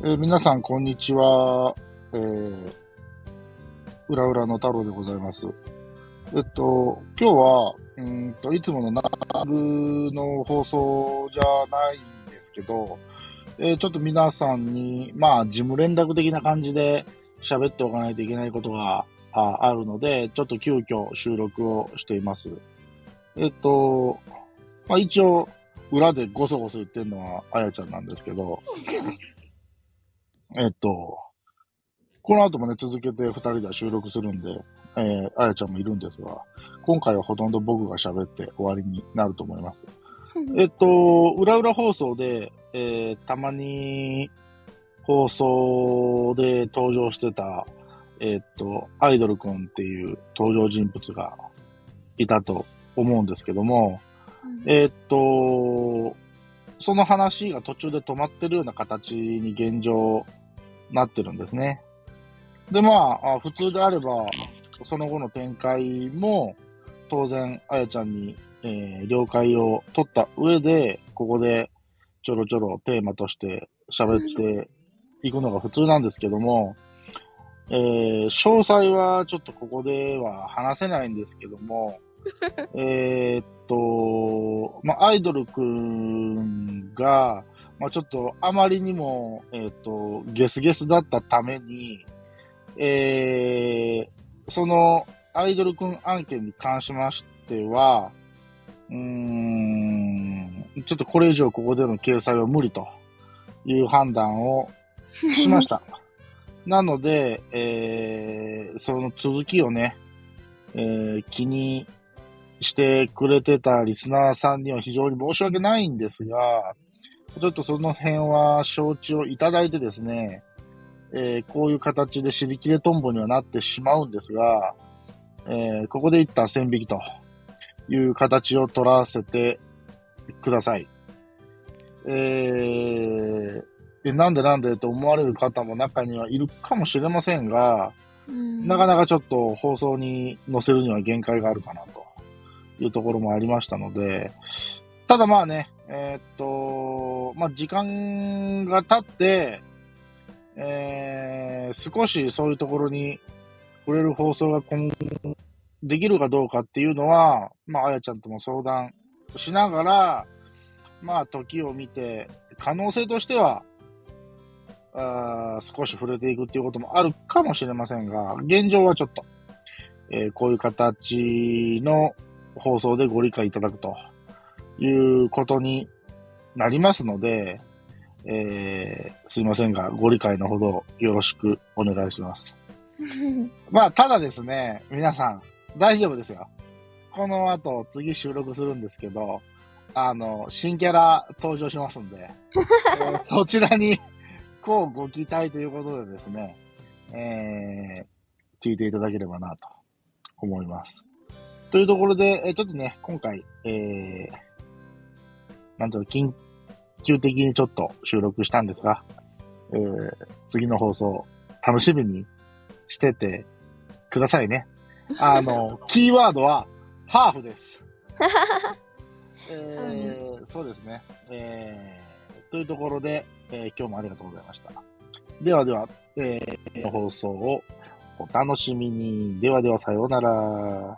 えー皆さん、こんにちは。えー、うらうらの太郎でございます。えっと、今日は、うんと、いつものナルの放送じゃないんですけど、えーちょっと皆さんに、まあ、事務連絡的な感じで喋っておかないといけないことがああるので、ちょっと急遽収録をしています。えっと、まあ一応、裏でゴソゴソ言ってるのはあやちゃんなんですけど、えっと、この後もね、続けて二人では収録するんで、えー、あやちゃんもいるんですが、今回はほとんど僕が喋って終わりになると思います。えっと、裏裏放送で、えーたまに放送で登場してた、えっと、アイドルくんっていう登場人物がいたと思うんですけども、えっと、その話が途中で止まってるような形に現状なってるんですね。で、まあ、あ普通であれば、その後の展開も、当然、あやちゃんに、えー了解を取った上で、ここでちょろちょろテーマとして喋っていくのが普通なんですけども、えー詳細はちょっとここでは話せないんですけども、えーっと、まあ、アイドルくんが、まあ、ちょっとあまりにも、えーっと、ゲスゲスだったために、えー、そのアイドルくん案件に関しましては、うーん、ちょっとこれ以上ここでの掲載は無理という判断をしました。なので、えー、その続きをね、えー気にしてくれてたリスナーさんには非常に申し訳ないんですが、ちょっとその辺は承知をいただいてですね、えーこういう形で尻切れトンボにはなってしまうんですが、えーここで一旦線引きという形を取らせてください。えーでなんでなんでと思われる方も中にはいるかもしれませんが、なかなかちょっと放送に載せるには限界があるかなというところもありましたので、ただまあね、えーっと、まあ時間が経って、えー少しそういうところに触れる放送が今後できるかどうかっていうのは、まああやちゃんとも相談しながら、まあ時を見て、可能性としては、あ少し触れていくっていうこともあるかもしれませんが、現状はちょっと、えーこういう形の放送でご理解いただくと。いうことになりますので、えーすいませんが、ご理解のほどよろしくお願いします。まあ、ただですね、皆さん、大丈夫ですよ。この後、次収録するんですけど、あの、新キャラ登場しますんで、え ーそちらに、こうご期待ということでですね、えー聞いていただければなと思います。というところで、えーちょっとね、今回、えー、なんと緊急的にちょっと収録したんですが、えー次の放送、楽しみにしててくださいね。あの、キーワードは、ハーフです。えーそうですそうですね。えーというところで、えー今日もありがとうございました。ではでは、えー放送をお楽しみに。ではでは、さようなら。